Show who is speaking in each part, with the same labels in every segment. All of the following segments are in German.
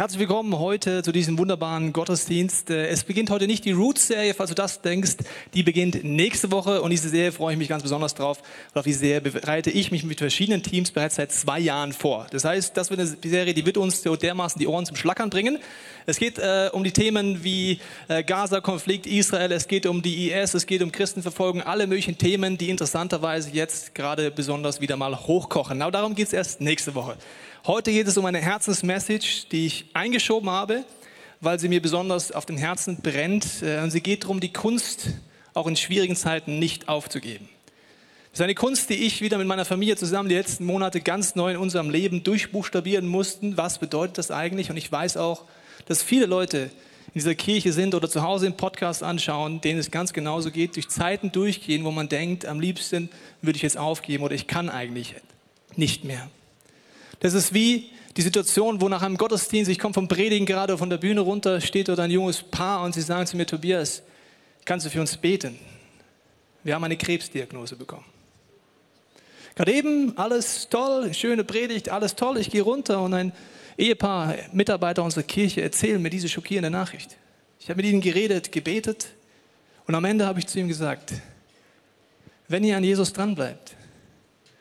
Speaker 1: Herzlich willkommen heute zu diesem wunderbaren Gottesdienst. Äh, Es beginnt heute nicht die Roots-Serie, falls du das denkst. Die beginnt nächste Woche und diese Serie freue ich mich ganz besonders drauf. Und auf die Serie bereite ich mich mit verschiedenen Teams bereits seit zwei Jahren vor. Das heißt, das wird eine Serie, die wird uns so dermaßen die Ohren zum Schlackern bringen. Es geht äh, um die Themen wie äh, Gaza-Konflikt, Israel, es geht um die IS, es geht um Christenverfolgung, alle möglichen Themen, die interessanterweise jetzt gerade besonders wieder mal hochkochen. Genau darum geht es erst nächste Woche. Heute geht es um eine Herzensmessage, die ich eingeschoben habe, weil sie mir besonders auf dem Herzen brennt. Äh, sie geht darum, die Kunst auch in schwierigen Zeiten nicht aufzugeben. Das ist eine Kunst, die ich wieder mit meiner Familie zusammen die letzten Monate ganz neu in unserem Leben durchbuchstabieren mussten. Was bedeutet das eigentlich? Und ich weiß auch, dass viele Leute in dieser Kirche sind oder zu Hause im Podcast anschauen, denen es ganz genauso geht, durch Zeiten durchgehen, wo man denkt, am liebsten würde ich jetzt aufgeben oder ich kann eigentlich nicht mehr. Das ist wie die Situation, wo nach einem Gottesdienst, ich komme vom Predigen gerade von der Bühne runter, steht dort ein junges Paar und sie sagen zu mir, Tobias, kannst du für uns beten? Wir haben eine Krebsdiagnose bekommen. Gerade eben, alles toll, schöne Predigt, alles toll, ich gehe runter und ein Ehepaar, Mitarbeiter unserer Kirche erzählen mir diese schockierende Nachricht. Ich habe mit ihnen geredet, gebetet und am Ende habe ich zu ihm gesagt, wenn ihr an Jesus dranbleibt,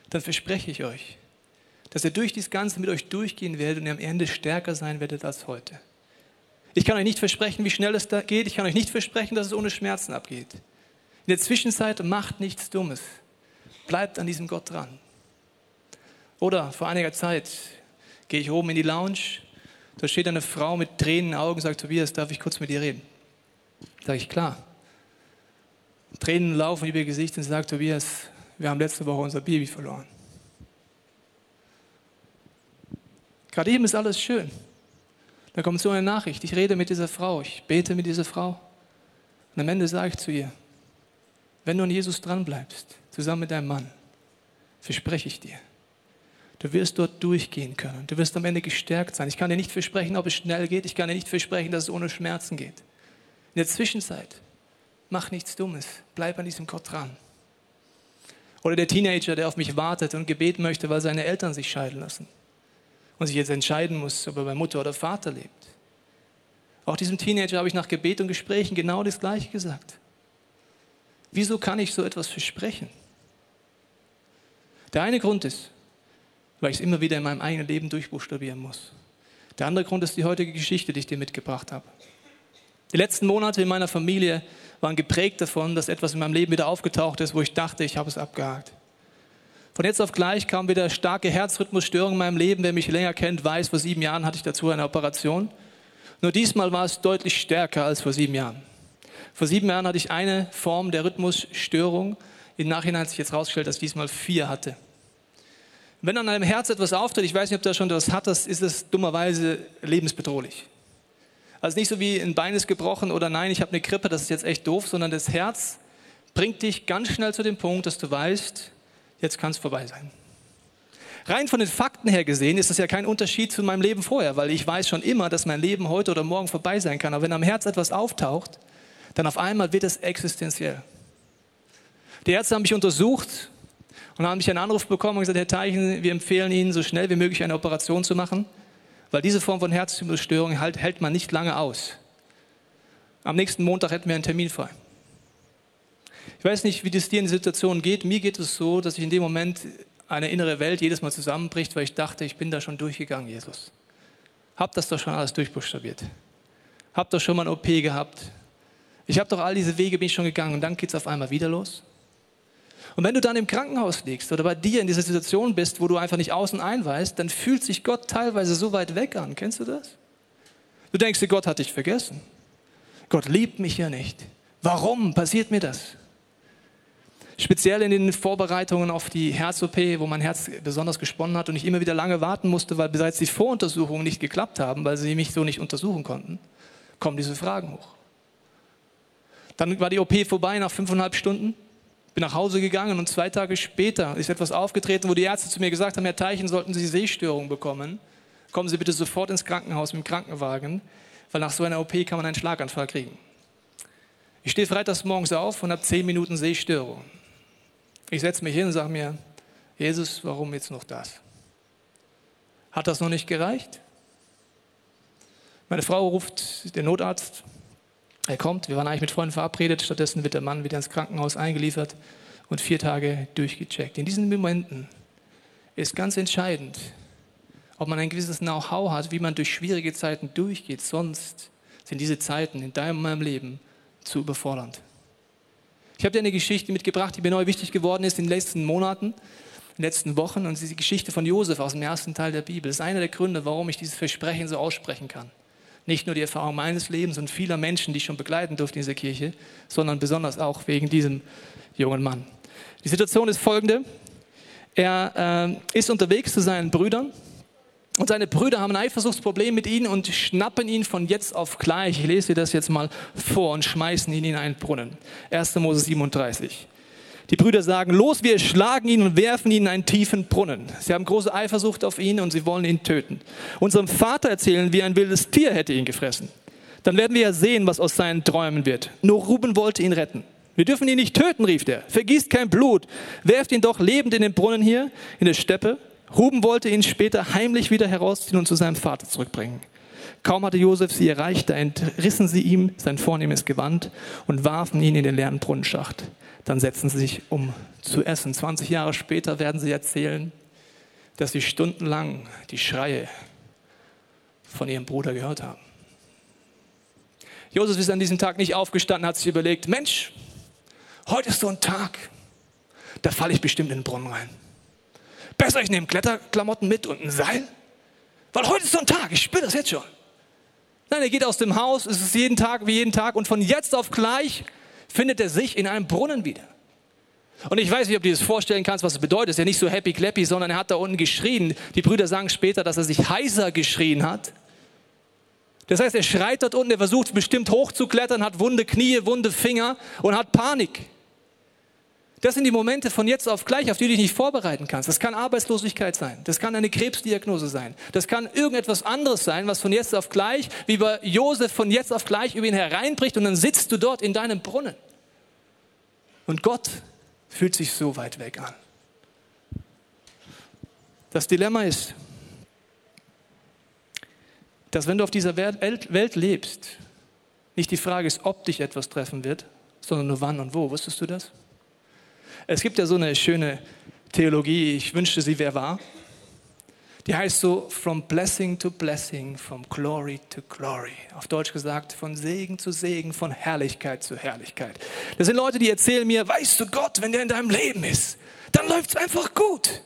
Speaker 1: dann verspreche ich euch, dass ihr durch dieses Ganze mit euch durchgehen werdet und ihr am Ende stärker sein werdet als heute. Ich kann euch nicht versprechen, wie schnell es da geht. Ich kann euch nicht versprechen, dass es ohne Schmerzen abgeht. In der Zwischenzeit macht nichts Dummes. Bleibt an diesem Gott dran. Oder vor einiger Zeit gehe ich oben in die Lounge. Da steht eine Frau mit Tränen in den Augen und sagt, Tobias, darf ich kurz mit dir reden? Sage ich, klar. Tränen laufen über ihr Gesicht und sie sagt, Tobias, wir haben letzte Woche unser Baby verloren. Gerade eben ist alles schön. Da kommt so eine Nachricht. Ich rede mit dieser Frau, ich bete mit dieser Frau. Und am Ende sage ich zu ihr, wenn du an Jesus dranbleibst, zusammen mit deinem Mann, verspreche ich dir, du wirst dort durchgehen können. Du wirst am Ende gestärkt sein. Ich kann dir nicht versprechen, ob es schnell geht. Ich kann dir nicht versprechen, dass es ohne Schmerzen geht. In der Zwischenzeit, mach nichts Dummes. Bleib an diesem Gott dran. Oder der Teenager, der auf mich wartet und Gebet möchte, weil seine Eltern sich scheiden lassen und sich jetzt entscheiden muss, ob er bei Mutter oder Vater lebt. Auch diesem Teenager habe ich nach Gebet und Gesprächen genau das Gleiche gesagt. Wieso kann ich so etwas versprechen? Der eine Grund ist, weil ich es immer wieder in meinem eigenen Leben durchbuchstabieren muss. Der andere Grund ist die heutige Geschichte, die ich dir mitgebracht habe. Die letzten Monate in meiner Familie waren geprägt davon, dass etwas in meinem Leben wieder aufgetaucht ist, wo ich dachte, ich habe es abgehakt. Von jetzt auf gleich kam wieder starke Herzrhythmusstörung in meinem Leben. Wer mich länger kennt, weiß, vor sieben Jahren hatte ich dazu eine Operation. Nur diesmal war es deutlich stärker als vor sieben Jahren. Vor sieben Jahren hatte ich eine Form der Rhythmusstörung. Im Nachhinein hat sich jetzt herausgestellt, dass ich diesmal vier hatte. Wenn an einem Herz etwas auftritt, ich weiß nicht, ob du schon etwas hattest, ist es dummerweise lebensbedrohlich. Also nicht so wie ein Bein ist gebrochen oder nein, ich habe eine Krippe, das ist jetzt echt doof, sondern das Herz bringt dich ganz schnell zu dem Punkt, dass du weißt, jetzt kann es vorbei sein. Rein von den Fakten her gesehen ist das ja kein Unterschied zu meinem Leben vorher, weil ich weiß schon immer, dass mein Leben heute oder morgen vorbei sein kann. Aber wenn am Herz etwas auftaucht, dann auf einmal wird es existenziell. Die Ärzte haben mich untersucht und haben mich einen Anruf bekommen und gesagt, Herr Teichen, wir empfehlen Ihnen, so schnell wie möglich eine Operation zu machen, weil diese Form von halt, hält man nicht lange aus. Am nächsten Montag hätten wir einen Termin frei. Ich weiß nicht, wie das dir in der Situation geht. Mir geht es so, dass ich in dem Moment eine innere Welt jedes Mal zusammenbricht, weil ich dachte, ich bin da schon durchgegangen, Jesus. Hab das doch schon alles durchbuchstabiert. Hab doch schon mal ein OP gehabt. Ich habe doch all diese Wege bin ich schon gegangen und dann geht es auf einmal wieder los. Und wenn du dann im Krankenhaus liegst oder bei dir in dieser Situation bist, wo du einfach nicht außen ein weißt, dann fühlt sich Gott teilweise so weit weg an. Kennst du das? Du denkst dir, Gott hat dich vergessen. Gott liebt mich ja nicht. Warum passiert mir das? Speziell in den Vorbereitungen auf die Herz-OP, wo mein Herz besonders gesponnen hat und ich immer wieder lange warten musste, weil bereits die Voruntersuchungen nicht geklappt haben, weil sie mich so nicht untersuchen konnten, kommen diese Fragen hoch. Dann war die OP vorbei nach fünfeinhalb Stunden, bin nach Hause gegangen und zwei Tage später ist etwas aufgetreten, wo die Ärzte zu mir gesagt haben, Herr Teichen, sollten Sie Sehstörungen bekommen, kommen Sie bitte sofort ins Krankenhaus mit dem Krankenwagen, weil nach so einer OP kann man einen Schlaganfall kriegen. Ich stehe freitags morgens auf und habe zehn Minuten Sehstörung. Ich setze mich hin und sage mir, Jesus, warum jetzt noch das? Hat das noch nicht gereicht? Meine Frau ruft den Notarzt. Er kommt. Wir waren eigentlich mit Freunden verabredet. Stattdessen wird der Mann wieder ins Krankenhaus eingeliefert und vier Tage durchgecheckt. In diesen Momenten ist ganz entscheidend, ob man ein gewisses Know-how hat, wie man durch schwierige Zeiten durchgeht. Sonst sind diese Zeiten in deinem und meinem Leben zu überfordernd. Ich habe dir eine Geschichte mitgebracht, die mir neu wichtig geworden ist in den letzten Monaten, in den letzten Wochen. Und diese Geschichte von Josef aus dem ersten Teil der Bibel das ist einer der Gründe, warum ich dieses Versprechen so aussprechen kann. Nicht nur die Erfahrung meines Lebens und vieler Menschen, die ich schon begleiten durfte in dieser Kirche, sondern besonders auch wegen diesem jungen Mann. Die Situation ist folgende. Er äh, ist unterwegs zu seinen Brüdern und seine Brüder haben ein Eifersuchtsproblem mit ihm und schnappen ihn von jetzt auf gleich. Ich lese dir das jetzt mal vor und schmeißen ihn in einen Brunnen. 1. Mose 37. Die Brüder sagen, los, wir schlagen ihn und werfen ihn in einen tiefen Brunnen. Sie haben große Eifersucht auf ihn und sie wollen ihn töten. Unserem Vater erzählen wir, ein wildes Tier hätte ihn gefressen. Dann werden wir ja sehen, was aus seinen Träumen wird. Nur Ruben wollte ihn retten. Wir dürfen ihn nicht töten, rief er. Vergießt kein Blut. Werft ihn doch lebend in den Brunnen hier, in der Steppe. Ruben wollte ihn später heimlich wieder herausziehen und zu seinem Vater zurückbringen. Kaum hatte Josef sie erreicht, da entrissen sie ihm sein vornehmes Gewand und warfen ihn in den leeren Brunnenschacht. Dann setzten sie sich, um zu essen. 20 Jahre später werden sie erzählen, dass sie stundenlang die Schreie von ihrem Bruder gehört haben. Josef ist an diesem Tag nicht aufgestanden, hat sich überlegt, Mensch, heute ist so ein Tag, da falle ich bestimmt in den Brunnen rein. Besser, ich nehme Kletterklamotten mit und ein Seil. Weil heute ist so ein Tag, ich spüre das jetzt schon. Nein, er geht aus dem Haus, es ist jeden Tag wie jeden Tag und von jetzt auf gleich findet er sich in einem Brunnen wieder. Und ich weiß nicht, ob du dir das vorstellen kannst, was es bedeutet. Es ist ja nicht so happy clappy, sondern er hat da unten geschrien. Die Brüder sagen später, dass er sich heiser geschrien hat. Das heißt, er schreit dort unten, er versucht bestimmt hochzuklettern, hat wunde Knie, wunde Finger und hat Panik. Das sind die Momente von jetzt auf gleich, auf die du dich nicht vorbereiten kannst. Das kann Arbeitslosigkeit sein. Das kann eine Krebsdiagnose sein. Das kann irgendetwas anderes sein, was von jetzt auf gleich, wie bei Josef von jetzt auf gleich über ihn hereinbricht und dann sitzt du dort in deinem Brunnen. Und Gott fühlt sich so weit weg an. Das Dilemma ist, dass wenn du auf dieser Welt lebst, nicht die Frage ist, ob dich etwas treffen wird, sondern nur wann und wo. Wusstest du das? Es gibt ja so eine schöne Theologie, ich wünschte, sie wäre wahr. Die heißt so, from blessing to blessing, from glory to glory. Auf Deutsch gesagt, von Segen zu Segen, von Herrlichkeit zu Herrlichkeit. Das sind Leute, die erzählen mir, weißt du Gott, wenn der in deinem Leben ist, dann läuft es einfach gut.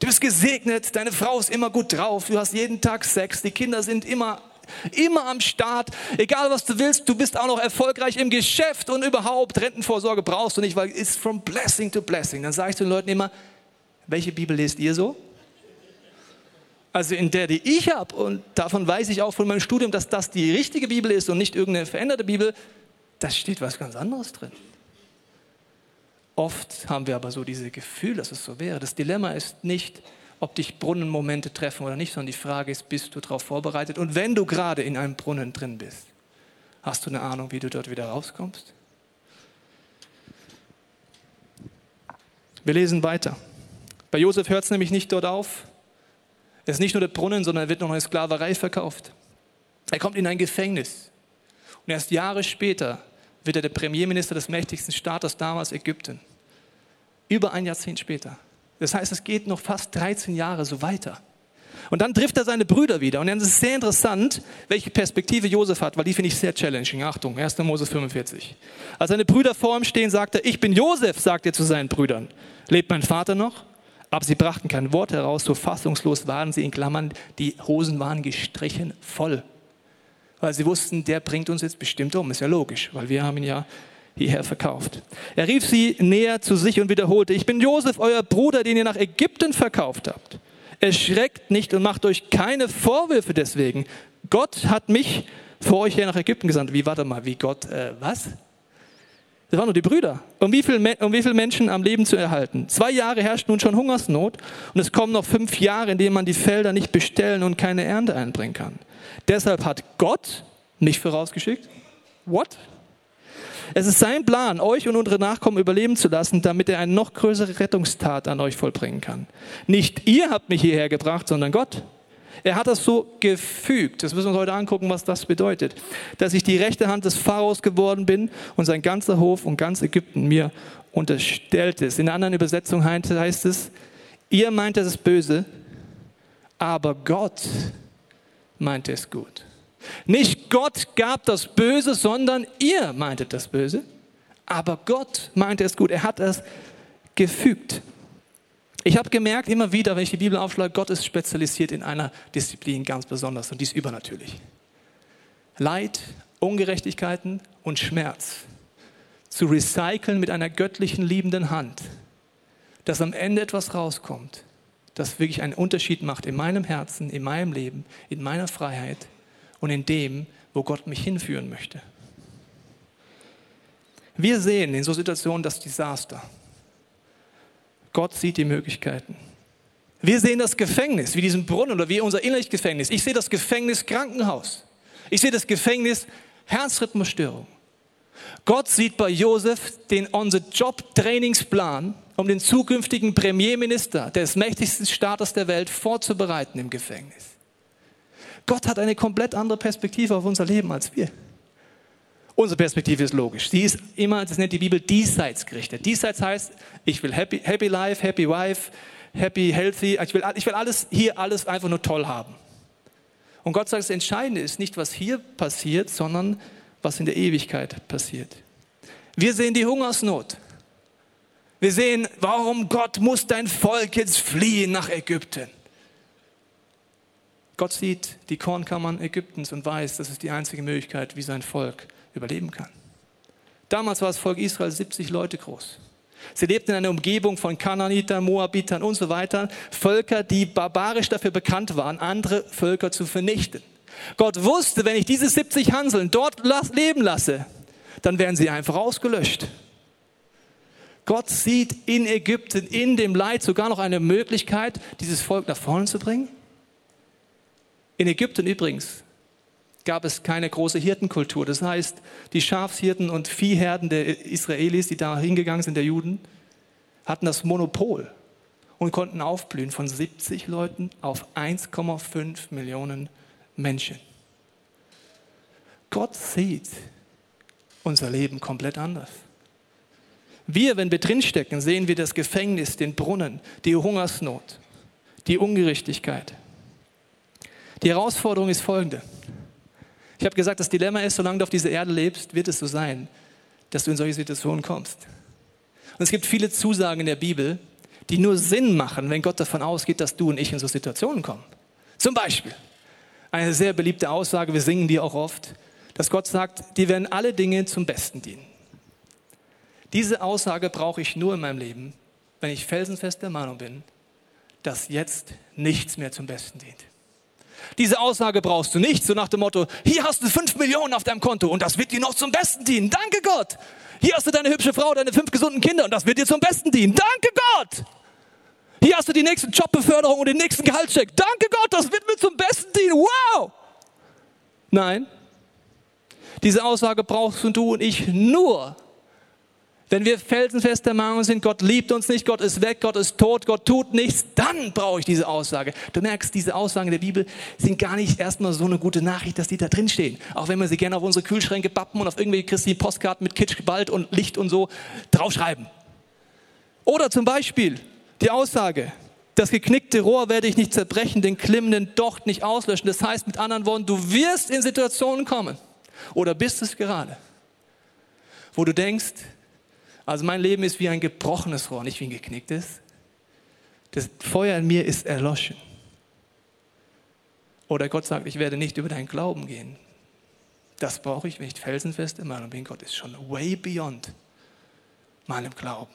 Speaker 1: Du bist gesegnet, deine Frau ist immer gut drauf, du hast jeden Tag Sex, die Kinder sind immer immer am Start. Egal was du willst, du bist auch noch erfolgreich im Geschäft und überhaupt Rentenvorsorge brauchst du nicht, weil it's from blessing to blessing. Dann sage ich zu den Leuten immer, welche Bibel lest ihr so? Also in der, die ich habe, und davon weiß ich auch von meinem Studium, dass das die richtige Bibel ist und nicht irgendeine veränderte Bibel, da steht was ganz anderes drin. Oft haben wir aber so dieses Gefühl, dass es so wäre. Das Dilemma ist nicht, ob dich Brunnenmomente treffen oder nicht, sondern die Frage ist, bist du darauf vorbereitet? Und wenn du gerade in einem Brunnen drin bist, hast du eine Ahnung, wie du dort wieder rauskommst? Wir lesen weiter. Bei Josef hört es nämlich nicht dort auf. Es ist nicht nur der Brunnen, sondern er wird noch eine Sklaverei verkauft. Er kommt in ein Gefängnis. Und erst Jahre später wird er der Premierminister des mächtigsten Staates damals Ägypten. Über ein Jahrzehnt später. Das heißt, es geht noch fast 13 Jahre so weiter. Und dann trifft er seine Brüder wieder. Und dann ist es sehr interessant, welche Perspektive Josef hat, weil die finde ich sehr challenging. Achtung, 1. Mose 45. Als seine Brüder vor ihm stehen, sagt er, ich bin Josef, sagt er zu seinen Brüdern. Lebt mein Vater noch? Aber sie brachten kein Wort heraus, so fassungslos waren sie in Klammern, die Hosen waren gestrichen voll. Weil sie wussten, der bringt uns jetzt bestimmt um. Ist ja logisch, weil wir haben ihn ja hierher verkauft. Er rief sie näher zu sich und wiederholte, ich bin Josef, euer Bruder, den ihr nach Ägypten verkauft habt. Erschreckt nicht und macht euch keine Vorwürfe deswegen. Gott hat mich vor euch her nach Ägypten gesandt. Wie, warte mal, wie Gott, äh, was? Das waren nur die Brüder. Um wie, viel, um wie viele Menschen am Leben zu erhalten? Zwei Jahre herrscht nun schon Hungersnot und es kommen noch fünf Jahre, in denen man die Felder nicht bestellen und keine Ernte einbringen kann. Deshalb hat Gott mich vorausgeschickt. What? Es ist sein Plan, euch und unsere Nachkommen überleben zu lassen, damit er eine noch größere Rettungstat an euch vollbringen kann. Nicht ihr habt mich hierher gebracht, sondern Gott. Er hat das so gefügt. Das müssen wir uns heute angucken, was das bedeutet. Dass ich die rechte Hand des Pharaos geworden bin und sein ganzer Hof und ganz Ägypten mir unterstellt ist. In einer anderen Übersetzung heißt es, ihr meint es böse, aber Gott meint es gut. Nicht Gott gab das Böse, sondern ihr meintet das Böse, aber Gott meinte es gut. Er hat es gefügt. Ich habe gemerkt, immer wieder, wenn ich die Bibel aufschlage, Gott ist spezialisiert in einer Disziplin ganz besonders und die ist übernatürlich. Leid, Ungerechtigkeiten und Schmerz zu recyceln mit einer göttlichen, liebenden Hand, dass am Ende etwas rauskommt, das wirklich einen Unterschied macht in meinem Herzen, in meinem Leben, in meiner Freiheit und in dem, wo Gott mich hinführen möchte. Wir sehen in so Situationen das Desaster. Gott sieht die Möglichkeiten. Wir sehen das Gefängnis, wie diesen Brunnen oder wie unser innerliches Gefängnis. Ich sehe das Gefängnis Krankenhaus. Ich sehe das Gefängnis Herzrhythmusstörung. Gott sieht bei Josef den On-the-Job-Trainingsplan, um den zukünftigen Premierminister des mächtigsten Staates der Welt vorzubereiten im Gefängnis. Gott hat eine komplett andere Perspektive auf unser Leben als wir. Unsere Perspektive ist logisch. Sie ist immer, das nennt die Bibel, diesseits gerichtet. Diesseits heißt, ich will happy, happy life, happy wife, happy, healthy. Ich will, ich will alles hier, alles einfach nur toll haben. Und Gott sagt, das Entscheidende ist nicht, was hier passiert, sondern was in der Ewigkeit passiert. Wir sehen die Hungersnot. Wir sehen, warum Gott muss dein Volk jetzt fliehen nach Ägypten. Gott sieht die Kornkammern Ägyptens und weiß, das ist die einzige Möglichkeit, wie sein Volk überleben kann. Damals war das Volk Israel 70 Leute groß. Sie lebten in einer Umgebung von Kananitern, Moabitern und so weiter. Völker, die barbarisch dafür bekannt waren, andere Völker zu vernichten. Gott wusste, wenn ich diese 70 Hanseln dort leben lasse, dann werden sie einfach ausgelöscht. Gott sieht in Ägypten, in dem Leid sogar noch eine Möglichkeit, dieses Volk nach vorne zu bringen. In Ägypten übrigens gab es keine große Hirtenkultur. Das heißt, die Schafshirten und Viehherden der Israelis, die da hingegangen sind, der Juden, hatten das Monopol und konnten aufblühen von 70 Leuten auf 1,5 Millionen Menschen. Gott sieht unser Leben komplett anders. Wir, wenn wir drinstecken, sehen wir das Gefängnis, den Brunnen, die Hungersnot, die Ungerechtigkeit. Die Herausforderung ist folgende. Ich habe gesagt, das Dilemma ist, solange du auf dieser Erde lebst, wird es so sein, dass du in solche Situationen kommst. Und es gibt viele Zusagen in der Bibel, die nur Sinn machen, wenn Gott davon ausgeht, dass du und ich in so Situationen kommen. Zum Beispiel eine sehr beliebte Aussage, wir singen die auch oft, dass Gott sagt, die werden alle Dinge zum Besten dienen. Diese Aussage brauche ich nur in meinem Leben, wenn ich felsenfest der Meinung bin, dass jetzt nichts mehr zum Besten dient. Diese Aussage brauchst du nicht, so nach dem Motto, hier hast du fünf Millionen auf deinem Konto und das wird dir noch zum Besten dienen. Danke Gott. Hier hast du deine hübsche Frau, deine fünf gesunden Kinder und das wird dir zum Besten dienen. Danke Gott. Hier hast du die nächste Jobbeförderung und den nächsten Gehaltscheck. Danke Gott, das wird mir zum Besten dienen. Wow. Nein, diese Aussage brauchst du und ich nur, wenn wir felsenfest der Meinung sind, Gott liebt uns nicht, Gott ist weg, Gott ist tot, Gott tut nichts, dann brauche ich diese Aussage. Du merkst, diese Aussagen der Bibel sind gar nicht erstmal so eine gute Nachricht, dass die da drin stehen. Auch wenn wir sie gerne auf unsere Kühlschränke bappen und auf irgendwelche christlichen Postkarten mit Kitsch, Gewalt und Licht und so draufschreiben. Oder zum Beispiel die Aussage, das geknickte Rohr werde ich nicht zerbrechen, den klimmenden Docht nicht auslöschen. Das heißt mit anderen Worten, du wirst in Situationen kommen oder bist es gerade, wo du denkst, also mein Leben ist wie ein gebrochenes Rohr, nicht wie ein geknicktes. Das Feuer in mir ist erloschen. Oder Gott sagt, ich werde nicht über deinen Glauben gehen. Das brauche ich, wenn ich felsenfest in meinem bin. Gott ist schon way beyond meinem Glauben.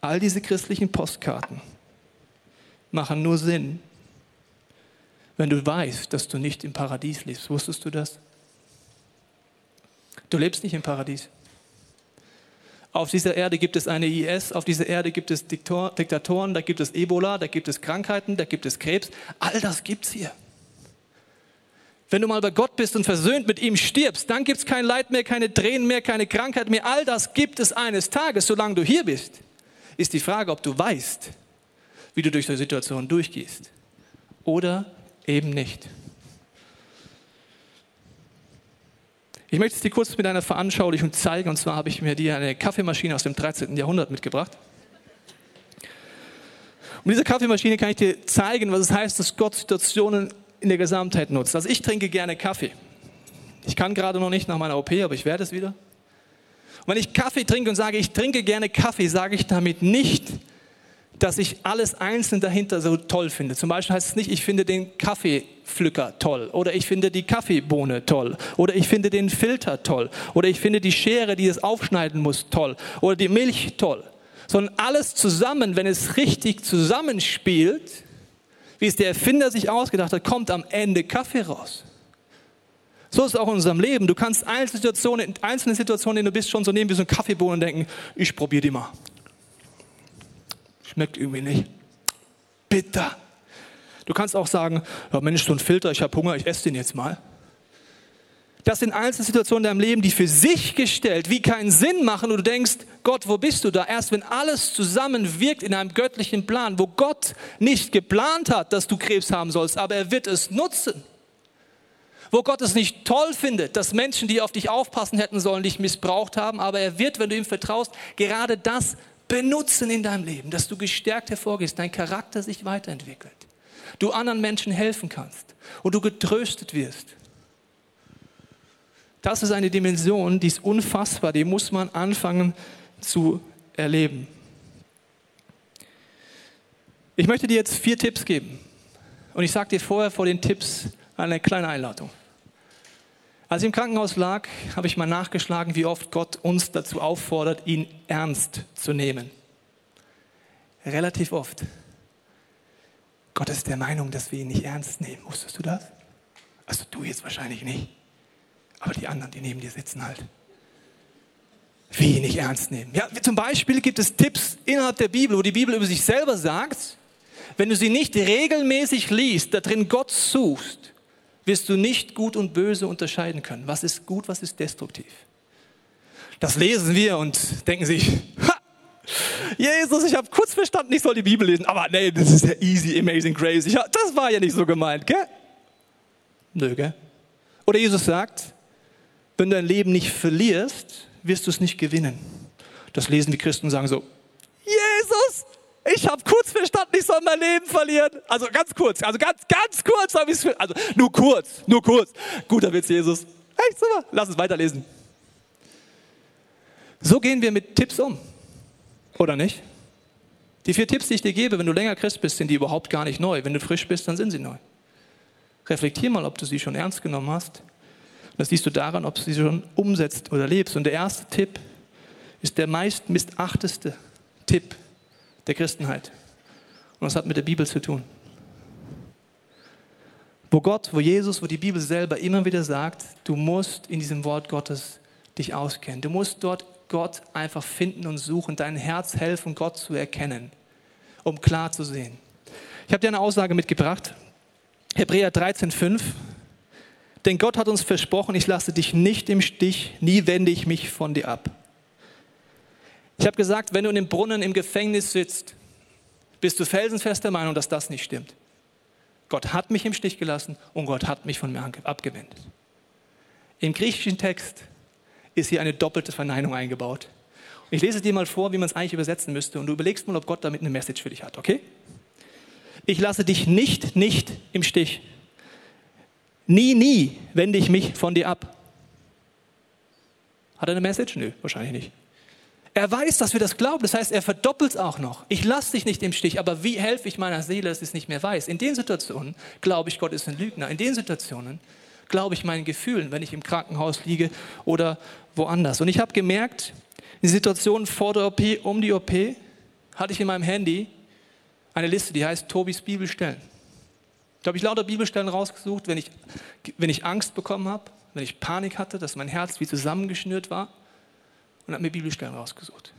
Speaker 1: All diese christlichen Postkarten machen nur Sinn, wenn du weißt, dass du nicht im Paradies lebst. Wusstest du das? Du lebst nicht im Paradies. Auf dieser Erde gibt es eine IS, auf dieser Erde gibt es Diktor, Diktatoren, da gibt es Ebola, da gibt es Krankheiten, da gibt es Krebs. All das gibt es hier. Wenn du mal bei Gott bist und versöhnt mit ihm stirbst, dann gibt es kein Leid mehr, keine Tränen mehr, keine Krankheit mehr. All das gibt es eines Tages, solange du hier bist. Ist die Frage, ob du weißt, wie du durch die Situation durchgehst oder eben nicht. Ich möchte es dir kurz mit einer Veranschaulichung zeigen. Und zwar habe ich mir dir eine Kaffeemaschine aus dem 13. Jahrhundert mitgebracht. Und mit dieser Kaffeemaschine kann ich dir zeigen, was es heißt, dass Gott Situationen in der Gesamtheit nutzt. Also ich trinke gerne Kaffee. Ich kann gerade noch nicht nach meiner OP, aber ich werde es wieder. Und wenn ich Kaffee trinke und sage, ich trinke gerne Kaffee, sage ich damit nicht, dass ich alles einzeln dahinter so toll finde. Zum Beispiel heißt es nicht, ich finde den Kaffeepflücker toll oder ich finde die Kaffeebohne toll oder ich finde den Filter toll oder ich finde die Schere, die es aufschneiden muss, toll oder die Milch toll. Sondern alles zusammen, wenn es richtig zusammenspielt, wie es der Erfinder sich ausgedacht hat, kommt am Ende Kaffee raus. So ist es auch in unserem Leben. Du kannst einzelne Situationen, einzelne Situationen, in denen du bist, schon so nehmen wie so ein Kaffeebohnen und denken, ich probiere die mal. Schmeckt irgendwie nicht. Bitter. Du kannst auch sagen, ja Mensch, so ein Filter, ich habe Hunger, ich esse den jetzt mal. Das sind einzelne Situationen in deinem Leben, die für sich gestellt wie keinen Sinn machen und du denkst, Gott, wo bist du da? Erst wenn alles zusammenwirkt in einem göttlichen Plan, wo Gott nicht geplant hat, dass du Krebs haben sollst, aber er wird es nutzen. Wo Gott es nicht toll findet, dass Menschen, die auf dich aufpassen hätten sollen, dich missbraucht haben, aber er wird, wenn du ihm vertraust, gerade das benutzen in deinem Leben, dass du gestärkt hervorgehst, dein Charakter sich weiterentwickelt, du anderen Menschen helfen kannst und du getröstet wirst. Das ist eine Dimension, die ist unfassbar, die muss man anfangen zu erleben. Ich möchte dir jetzt vier Tipps geben. Und ich sage dir vorher vor den Tipps eine kleine Einladung. Als ich im Krankenhaus lag, habe ich mal nachgeschlagen, wie oft Gott uns dazu auffordert, ihn ernst zu nehmen. Relativ oft. Gott ist der Meinung, dass wir ihn nicht ernst nehmen. Wusstest du das? Also du jetzt wahrscheinlich nicht. Aber die anderen, die neben dir sitzen halt. Wie ihn nicht ernst nehmen. Ja, zum Beispiel gibt es Tipps innerhalb der Bibel, wo die Bibel über sich selber sagt, wenn du sie nicht regelmäßig liest, da drin Gott suchst, wirst du nicht gut und böse unterscheiden können. Was ist gut, was ist destruktiv? Das lesen wir und denken sich, ha, Jesus, ich habe kurz verstanden, ich soll die Bibel lesen, aber nee, das ist ja easy, amazing, crazy. Das war ja nicht so gemeint, gell? Nö, gell? Oder Jesus sagt, wenn du dein Leben nicht verlierst, wirst du es nicht gewinnen. Das lesen die Christen und sagen so, ich habe kurz verstanden, ich soll mein Leben verlieren. Also ganz kurz, also ganz, ganz kurz habe ich es, also nur kurz, nur kurz. Guter Witz, Jesus. Echt super, lass uns weiterlesen. So gehen wir mit Tipps um, oder nicht? Die vier Tipps, die ich dir gebe, wenn du länger Christ bist, sind die überhaupt gar nicht neu. Wenn du frisch bist, dann sind sie neu. Reflektier mal, ob du sie schon ernst genommen hast. Das siehst du daran, ob du sie schon umsetzt oder lebst. Und der erste Tipp ist der meist missachteste Tipp der Christenheit. Und das hat mit der Bibel zu tun. Wo Gott, wo Jesus, wo die Bibel selber immer wieder sagt, du musst in diesem Wort Gottes dich auskennen. Du musst dort Gott einfach finden und suchen, dein Herz helfen, Gott zu erkennen, um klar zu sehen. Ich habe dir eine Aussage mitgebracht. Hebräer 13,5. Denn Gott hat uns versprochen, ich lasse dich nicht im Stich, nie wende ich mich von dir ab. Ich habe gesagt, wenn du in dem Brunnen im Gefängnis sitzt, bist du felsenfest der Meinung, dass das nicht stimmt. Gott hat mich im Stich gelassen und Gott hat mich von mir abgewendet. Im griechischen Text ist hier eine doppelte Verneinung eingebaut. Ich lese dir mal vor, wie man es eigentlich übersetzen müsste und du überlegst mal, ob Gott damit eine Message für dich hat, okay? Ich lasse dich nicht, nicht im Stich. Nie, nie wende ich mich von dir ab. Hat er eine Message? Nö, wahrscheinlich nicht. Er weiß, dass wir das glauben. Das heißt, er verdoppelt es auch noch. Ich lasse dich nicht im Stich, aber wie helfe ich meiner Seele, dass es nicht mehr weiß? In den Situationen glaube ich, Gott ist ein Lügner. In den Situationen glaube ich meinen Gefühlen, wenn ich im Krankenhaus liege oder woanders. Und ich habe gemerkt, die Situation vor der OP, um die OP, hatte ich in meinem Handy eine Liste, die heißt Tobis Bibelstellen. Da habe ich lauter Bibelstellen rausgesucht, wenn ich, wenn ich Angst bekommen habe, wenn ich Panik hatte, dass mein Herz wie zusammengeschnürt war und habe mir Bibelstellen rausgesucht.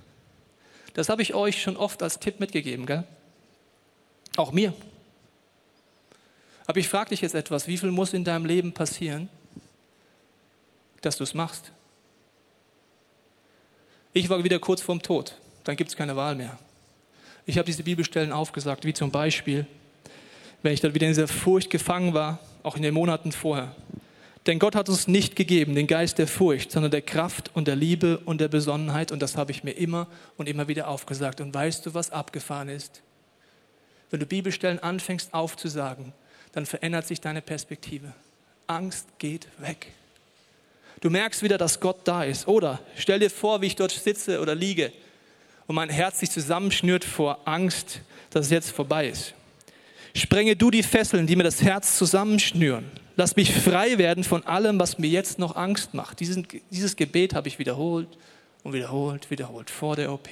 Speaker 1: Das habe ich euch schon oft als Tipp mitgegeben, gell? Auch mir. Aber ich frage dich jetzt etwas, wie viel muss in deinem Leben passieren, dass du es machst? Ich war wieder kurz vorm Tod, dann gibt es keine Wahl mehr. Ich habe diese Bibelstellen aufgesagt, wie zum Beispiel, wenn ich dann wieder in dieser Furcht gefangen war, auch in den Monaten vorher. Denn Gott hat uns nicht gegeben den Geist der Furcht, sondern der Kraft und der Liebe und der Besonnenheit. Und das habe ich mir immer und immer wieder aufgesagt. Und weißt du, was abgefahren ist? Wenn du Bibelstellen anfängst aufzusagen, dann verändert sich deine Perspektive. Angst geht weg. Du merkst wieder, dass Gott da ist. Oder stell dir vor, wie ich dort sitze oder liege und mein Herz sich zusammenschnürt vor Angst, dass es jetzt vorbei ist. Sprenge du die Fesseln, die mir das Herz zusammenschnüren. Lass mich frei werden von allem, was mir jetzt noch Angst macht. Diesen, dieses Gebet habe ich wiederholt und wiederholt, wiederholt. Vor der OP,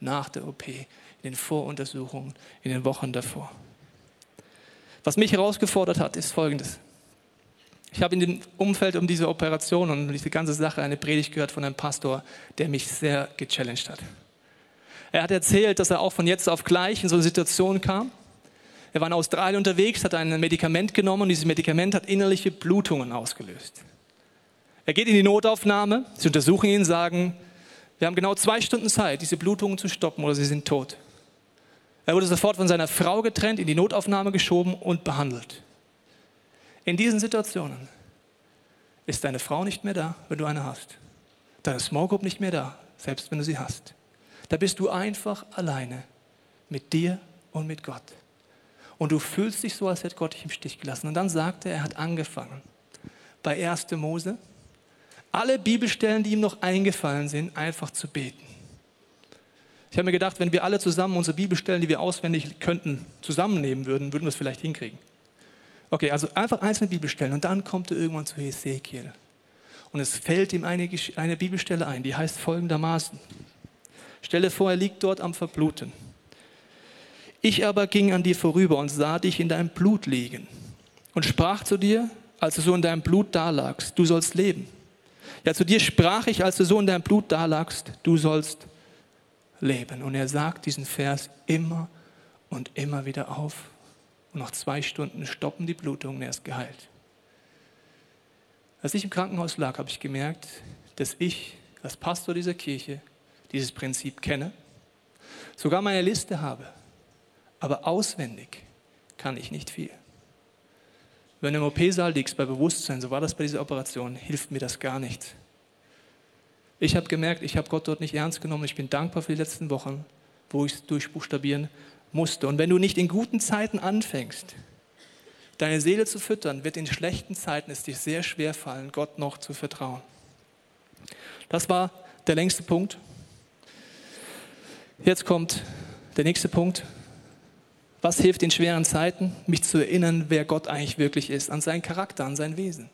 Speaker 1: nach der OP, in den Voruntersuchungen, in den Wochen davor. Was mich herausgefordert hat, ist Folgendes. Ich habe in dem Umfeld um diese Operation und diese ganze Sache eine Predigt gehört von einem Pastor, der mich sehr gechallenged hat. Er hat erzählt, dass er auch von jetzt auf gleich in so eine Situation kam. Er war in Australien unterwegs, hat ein Medikament genommen und dieses Medikament hat innerliche Blutungen ausgelöst. Er geht in die Notaufnahme, sie untersuchen ihn, sagen, wir haben genau zwei Stunden Zeit, diese Blutungen zu stoppen oder sie sind tot. Er wurde sofort von seiner Frau getrennt, in die Notaufnahme geschoben und behandelt. In diesen Situationen ist deine Frau nicht mehr da, wenn du eine hast. Deine Small Group nicht mehr da, selbst wenn du sie hast. Da bist du einfach alleine mit dir und mit Gott. Und du fühlst dich so, als hätte Gott dich im Stich gelassen. Und dann sagte er, er hat angefangen bei 1. Mose, alle Bibelstellen, die ihm noch eingefallen sind, einfach zu beten. Ich habe mir gedacht, wenn wir alle zusammen unsere Bibelstellen, die wir auswendig könnten, zusammennehmen würden, würden wir es vielleicht hinkriegen. Okay, also einfach einzelne Bibelstellen und dann kommt er irgendwann zu Ezekiel. Und es fällt ihm eine, eine Bibelstelle ein, die heißt folgendermaßen. Stelle vor, er liegt dort am Verbluten. Ich aber ging an dir vorüber und sah dich in deinem Blut liegen und sprach zu dir, als du so in deinem Blut dalagst, du sollst leben. Ja, zu dir sprach ich, als du so in deinem Blut dalagst, du sollst leben. Und er sagt diesen Vers immer und immer wieder auf. Und nach zwei Stunden stoppen die Blutungen, er ist geheilt. Als ich im Krankenhaus lag, habe ich gemerkt, dass ich als Pastor dieser Kirche dieses Prinzip kenne, sogar meine Liste habe, aber auswendig kann ich nicht viel. Wenn du im OP-Saal liegst bei Bewusstsein, so war das bei dieser Operation, hilft mir das gar nicht. Ich habe gemerkt, ich habe Gott dort nicht ernst genommen. Ich bin dankbar für die letzten Wochen, wo ich es durchbuchstabieren musste. Und wenn du nicht in guten Zeiten anfängst, deine Seele zu füttern, wird in schlechten Zeiten es dir sehr schwer fallen, Gott noch zu vertrauen. Das war der längste Punkt. Jetzt kommt der nächste Punkt. Was hilft in schweren Zeiten, mich zu erinnern, wer Gott eigentlich wirklich ist, an seinen Charakter, an sein Wesen?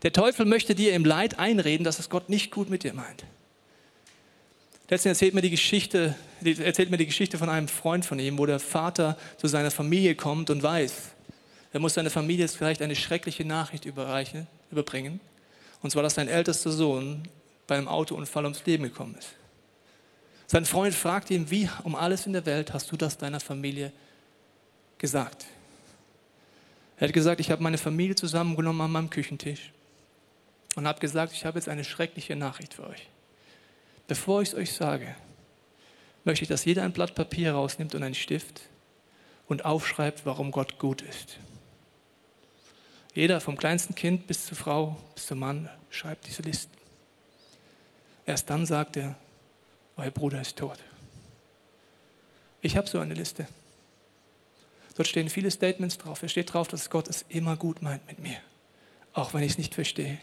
Speaker 1: Der Teufel möchte dir im Leid einreden, dass es Gott nicht gut mit dir meint. Letztens erzählt mir die Geschichte, erzählt mir die Geschichte von einem Freund von ihm, wo der Vater zu seiner Familie kommt und weiß, er muss seiner Familie jetzt vielleicht eine schreckliche Nachricht überreichen, überbringen. Und zwar, dass sein ältester Sohn bei einem Autounfall ums Leben gekommen ist. Sein Freund fragt ihn, wie um alles in der Welt hast du das deiner Familie gesagt? Er hat gesagt, ich habe meine Familie zusammengenommen an meinem Küchentisch und habe gesagt, ich habe jetzt eine schreckliche Nachricht für euch. Bevor ich es euch sage, möchte ich, dass jeder ein Blatt Papier rausnimmt und einen Stift und aufschreibt, warum Gott gut ist. Jeder vom kleinsten Kind bis zur Frau, bis zum Mann schreibt diese Listen. Erst dann sagt er, euer Bruder ist tot. Ich habe so eine Liste. Dort stehen viele Statements drauf. Es steht drauf, dass Gott es immer gut meint mit mir, auch wenn ich es nicht verstehe.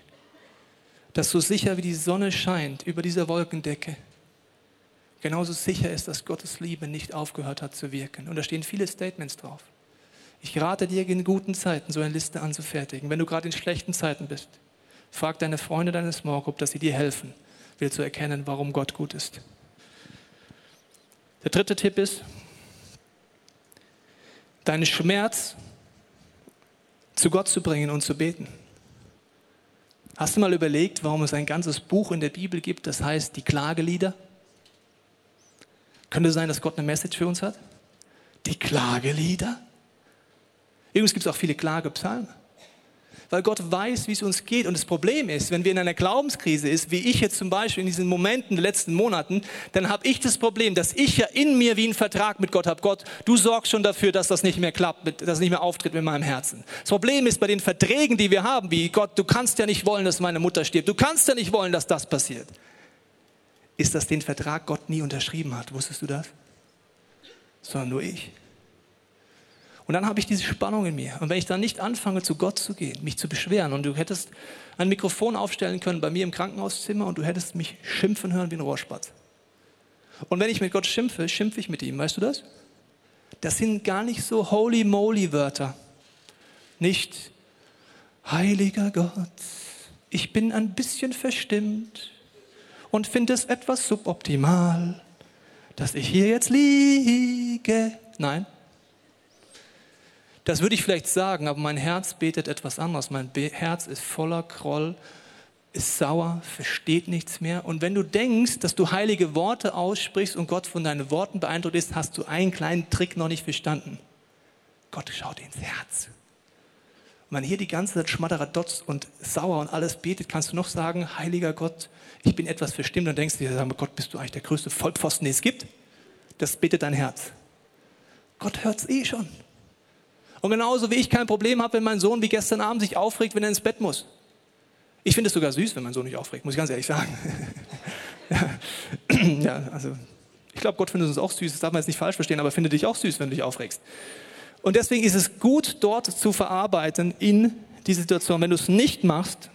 Speaker 1: Dass so sicher wie die Sonne scheint über dieser Wolkendecke, genauso sicher ist, dass Gottes Liebe nicht aufgehört hat zu wirken. Und da stehen viele Statements drauf. Ich rate dir in guten Zeiten so eine Liste anzufertigen. Wenn du gerade in schlechten Zeiten bist, frag deine Freunde, deine Small dass sie dir helfen, wieder zu erkennen, warum Gott gut ist. Der dritte Tipp ist, deinen Schmerz zu Gott zu bringen und zu beten. Hast du mal überlegt, warum es ein ganzes Buch in der Bibel gibt, das heißt die Klagelieder? Könnte sein, dass Gott eine Message für uns hat? Die Klagelieder? Übrigens gibt es auch viele Klagepsalmen weil Gott weiß, wie es uns geht. Und das Problem ist, wenn wir in einer Glaubenskrise ist, wie ich jetzt zum Beispiel in diesen Momenten der letzten Monaten, dann habe ich das Problem, dass ich ja in mir wie einen Vertrag mit Gott habe. Gott, du sorgst schon dafür, dass das nicht mehr klappt, dass es nicht mehr auftritt mit meinem Herzen. Das Problem ist bei den Verträgen, die wir haben, wie Gott, du kannst ja nicht wollen, dass meine Mutter stirbt. Du kannst ja nicht wollen, dass das passiert. Ist das den Vertrag Gott nie unterschrieben hat? Wusstest du das? Sondern nur ich. Und dann habe ich diese Spannung in mir. Und wenn ich dann nicht anfange, zu Gott zu gehen, mich zu beschweren, und du hättest ein Mikrofon aufstellen können bei mir im Krankenhauszimmer und du hättest mich schimpfen hören wie ein Rohrspatz. Und wenn ich mit Gott schimpfe, schimpfe ich mit ihm, weißt du das? Das sind gar nicht so holy moly Wörter. Nicht, heiliger Gott, ich bin ein bisschen verstimmt und finde es etwas suboptimal, dass ich hier jetzt liege. Nein, das würde ich vielleicht sagen, aber mein Herz betet etwas anderes. Mein Herz ist voller Groll, ist sauer, versteht nichts mehr. Und wenn du denkst, dass du heilige Worte aussprichst und Gott von deinen Worten beeindruckt ist, hast du einen kleinen Trick noch nicht verstanden. Gott schaut ins Herz. Und wenn hier die ganze Zeit Schmatteradotz und sauer und alles betet, kannst du noch sagen, heiliger Gott, ich bin etwas verstimmt und denkst dir, Gott, bist du eigentlich der größte Vollpfosten, den es gibt? Das betet dein Herz. Gott hört es eh schon. Und genauso wie ich kein Problem habe, wenn mein Sohn wie gestern Abend sich aufregt, wenn er ins Bett muss. Ich finde es sogar süß, wenn mein Sohn sich aufregt, muss ich ganz ehrlich sagen. ja, also ich glaube, Gott findet uns auch süß, das darf man jetzt nicht falsch verstehen, aber findet dich auch süß, wenn du dich aufregst. Und deswegen ist es gut, dort zu verarbeiten in die Situation. Wenn du es nicht machst,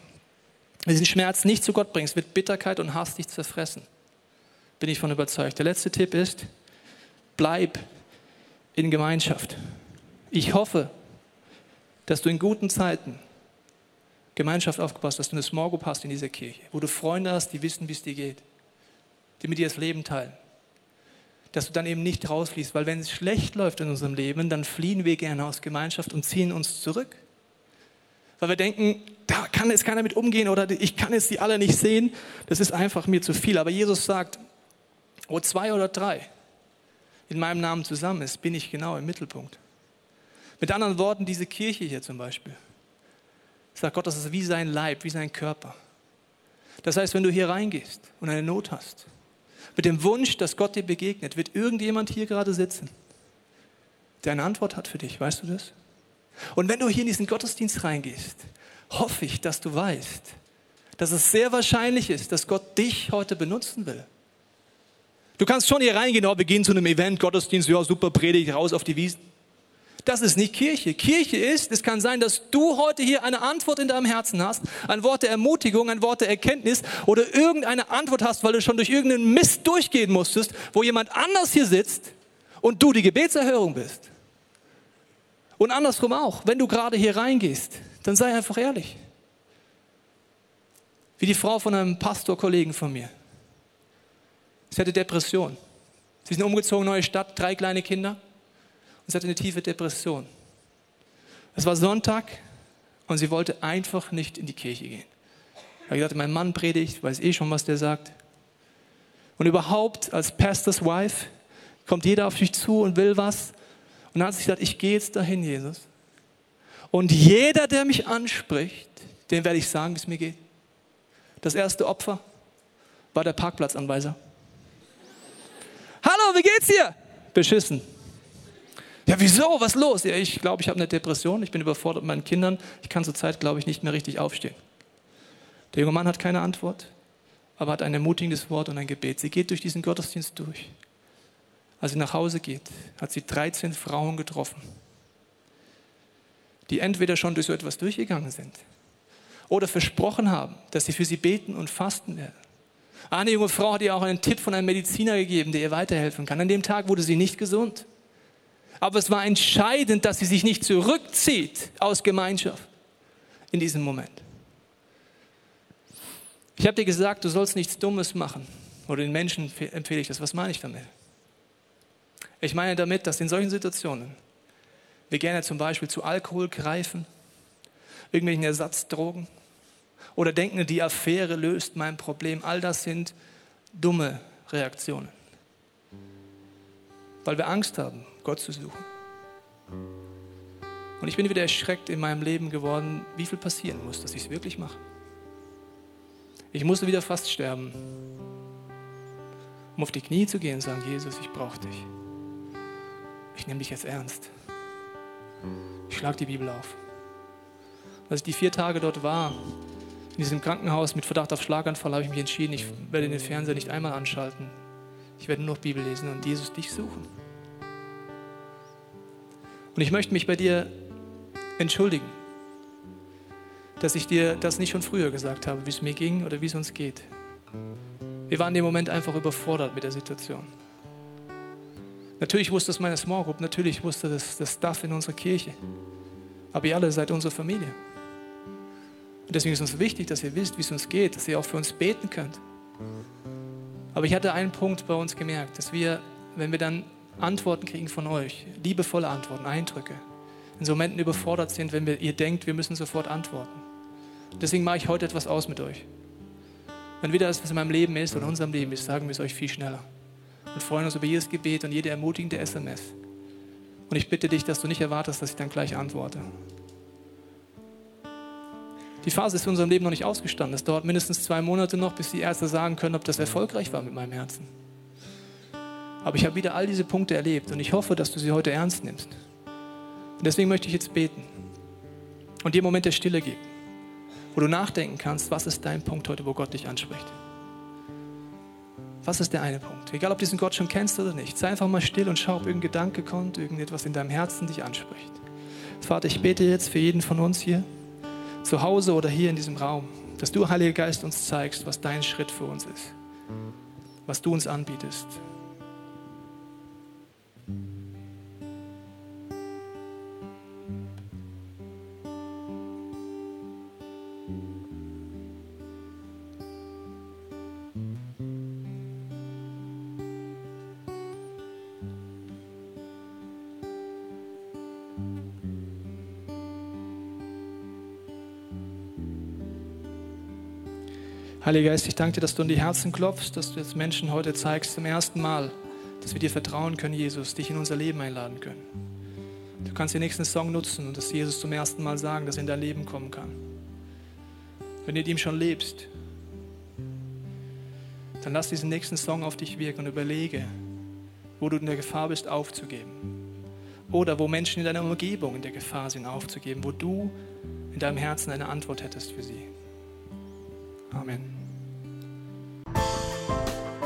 Speaker 1: diesen Schmerz nicht zu Gott bringst, wird Bitterkeit und Hass dich zerfressen. Bin ich von überzeugt. Der letzte Tipp ist, bleib in Gemeinschaft. Ich hoffe, dass du in guten Zeiten Gemeinschaft aufgepasst hast, dass du eine Small Group hast in dieser Kirche, wo du Freunde hast, die wissen, wie es dir geht, die mit dir das Leben teilen. Dass du dann eben nicht rausfließt, weil wenn es schlecht läuft in unserem Leben, dann fliehen wir gerne aus Gemeinschaft und ziehen uns zurück. Weil wir denken, da kann jetzt keiner mit umgehen oder ich kann jetzt die alle nicht sehen, das ist einfach mir zu viel. Aber Jesus sagt, wo zwei oder drei in meinem Namen zusammen ist, bin ich genau im Mittelpunkt. Mit anderen Worten, diese Kirche hier zum Beispiel, sagt Gott, das ist wie sein Leib, wie sein Körper. Das heißt, wenn du hier reingehst und eine Not hast, mit dem Wunsch, dass Gott dir begegnet, wird irgendjemand hier gerade sitzen, der eine Antwort hat für dich. Weißt du das? Und wenn du hier in diesen Gottesdienst reingehst, hoffe ich, dass du weißt, dass es sehr wahrscheinlich ist, dass Gott dich heute benutzen will. Du kannst schon hier reingehen, oh, wir gehen zu einem Event, Gottesdienst, ja, super Predigt, raus auf die Wiesen. Das ist nicht Kirche. Kirche ist, es kann sein, dass du heute hier eine Antwort in deinem Herzen hast, ein Wort der Ermutigung, ein Wort der Erkenntnis oder irgendeine Antwort hast, weil du schon durch irgendeinen Mist durchgehen musstest, wo jemand anders hier sitzt und du die Gebetserhörung bist. Und andersrum auch, wenn du gerade hier reingehst, dann sei einfach ehrlich. Wie die Frau von einem Pastorkollegen von mir. Sie hatte Depression. Sie sind umgezogen, neue Stadt, drei kleine Kinder und sie hatte eine tiefe Depression. Es war Sonntag und sie wollte einfach nicht in die Kirche gehen. Ich habe gesagt, mein Mann predigt, weiß eh schon, was der sagt. Und überhaupt als Pastor's Wife kommt jeder auf dich zu und will was. Und dann hat sie gesagt, ich gehe jetzt dahin, Jesus. Und jeder, der mich anspricht, dem werde ich sagen, wie es mir geht. Das erste Opfer war der Parkplatzanweiser. Hallo, wie geht's dir? Beschissen. Ja, wieso? Was ist los? Ja, ich glaube, ich habe eine Depression, ich bin überfordert mit meinen Kindern, ich kann zurzeit, glaube ich, nicht mehr richtig aufstehen. Der junge Mann hat keine Antwort, aber hat ein ermutigendes Wort und ein Gebet. Sie geht durch diesen Gottesdienst durch. Als sie nach Hause geht, hat sie 13 Frauen getroffen, die entweder schon durch so etwas durchgegangen sind oder versprochen haben, dass sie für sie beten und fasten werden. Eine junge Frau hat ihr auch einen Tipp von einem Mediziner gegeben, der ihr weiterhelfen kann. An dem Tag wurde sie nicht gesund. Aber es war entscheidend, dass sie sich nicht zurückzieht aus Gemeinschaft in diesem Moment. Ich habe dir gesagt, du sollst nichts Dummes machen. Oder den Menschen empfehle ich das. Was meine ich damit? Ich meine damit, dass in solchen Situationen wir gerne zum Beispiel zu Alkohol greifen, irgendwelchen Ersatzdrogen Oder denken, die Affäre löst mein Problem. All das sind dumme Reaktionen. Weil wir Angst haben, Gott zu suchen. Und ich bin wieder erschreckt in meinem Leben geworden, wie viel passieren muss, dass ich es wirklich mache. Ich musste wieder fast sterben, um auf die Knie zu gehen und sagen, Jesus, ich brauche dich. Ich nehme dich jetzt ernst. Ich schlage die Bibel auf. Als ich die vier Tage dort war, in diesem Krankenhaus mit Verdacht auf Schlaganfall, habe ich mich entschieden, ich werde den Fernseher nicht einmal anschalten. Ich werde nur noch Bibel lesen und Jesus dich suchen. Und ich möchte mich bei dir entschuldigen, dass ich dir das nicht schon früher gesagt habe, wie es mir ging oder wie es uns geht. Wir waren im Moment einfach überfordert mit der Situation. Natürlich wusste es meine Small Group, natürlich wusste das, das Staff in unserer Kirche. Aber ihr alle seid unsere Familie. Und deswegen ist uns wichtig, dass ihr wisst, wie es uns geht, dass ihr auch für uns beten könnt. Aber ich hatte einen Punkt bei uns gemerkt, dass wir, wenn wir dann Antworten kriegen von euch, liebevolle Antworten, Eindrücke, in so Momenten überfordert sind, wenn wir, ihr denkt, wir müssen sofort antworten. Deswegen mache ich heute etwas aus mit euch. Wenn wieder das, was in meinem Leben ist oder in unserem Leben ist, sagen wir es euch viel schneller. Und freuen uns über jedes Gebet und jede ermutigende SMS. Und ich bitte dich, dass du nicht erwartest, dass ich dann gleich antworte. Die Phase ist in unserem Leben noch nicht ausgestanden. Es dauert mindestens zwei Monate noch, bis die Ärzte sagen können, ob das erfolgreich war mit meinem Herzen. Aber ich habe wieder all diese Punkte erlebt und ich hoffe, dass du sie heute ernst nimmst. Und deswegen möchte ich jetzt beten und dir einen Moment der Stille geben, wo du nachdenken kannst, was ist dein Punkt heute, wo Gott dich anspricht. Was ist der eine Punkt? Egal, ob du diesen Gott schon kennst oder nicht. Sei einfach mal still und schau, ob irgendein Gedanke kommt, irgendetwas in deinem Herzen dich anspricht. Vater, ich bete jetzt für jeden von uns hier zu Hause oder hier in diesem Raum, dass du, Heiliger Geist, uns zeigst, was dein Schritt für uns ist, was du uns anbietest. Heiliger Geist, ich danke dir, dass du in die Herzen klopfst, dass du jetzt Menschen heute zeigst zum ersten Mal, dass wir dir vertrauen können, Jesus, dich in unser Leben einladen können. Du kannst den nächsten Song nutzen und das Jesus zum ersten Mal sagen, dass er in dein Leben kommen kann. Wenn du mit ihm schon lebst, dann lass diesen nächsten Song auf dich wirken und überlege, wo du in der Gefahr bist, aufzugeben. Oder wo Menschen in deiner Umgebung in der Gefahr sind, aufzugeben, wo du in deinem Herzen eine Antwort hättest für sie. Amen.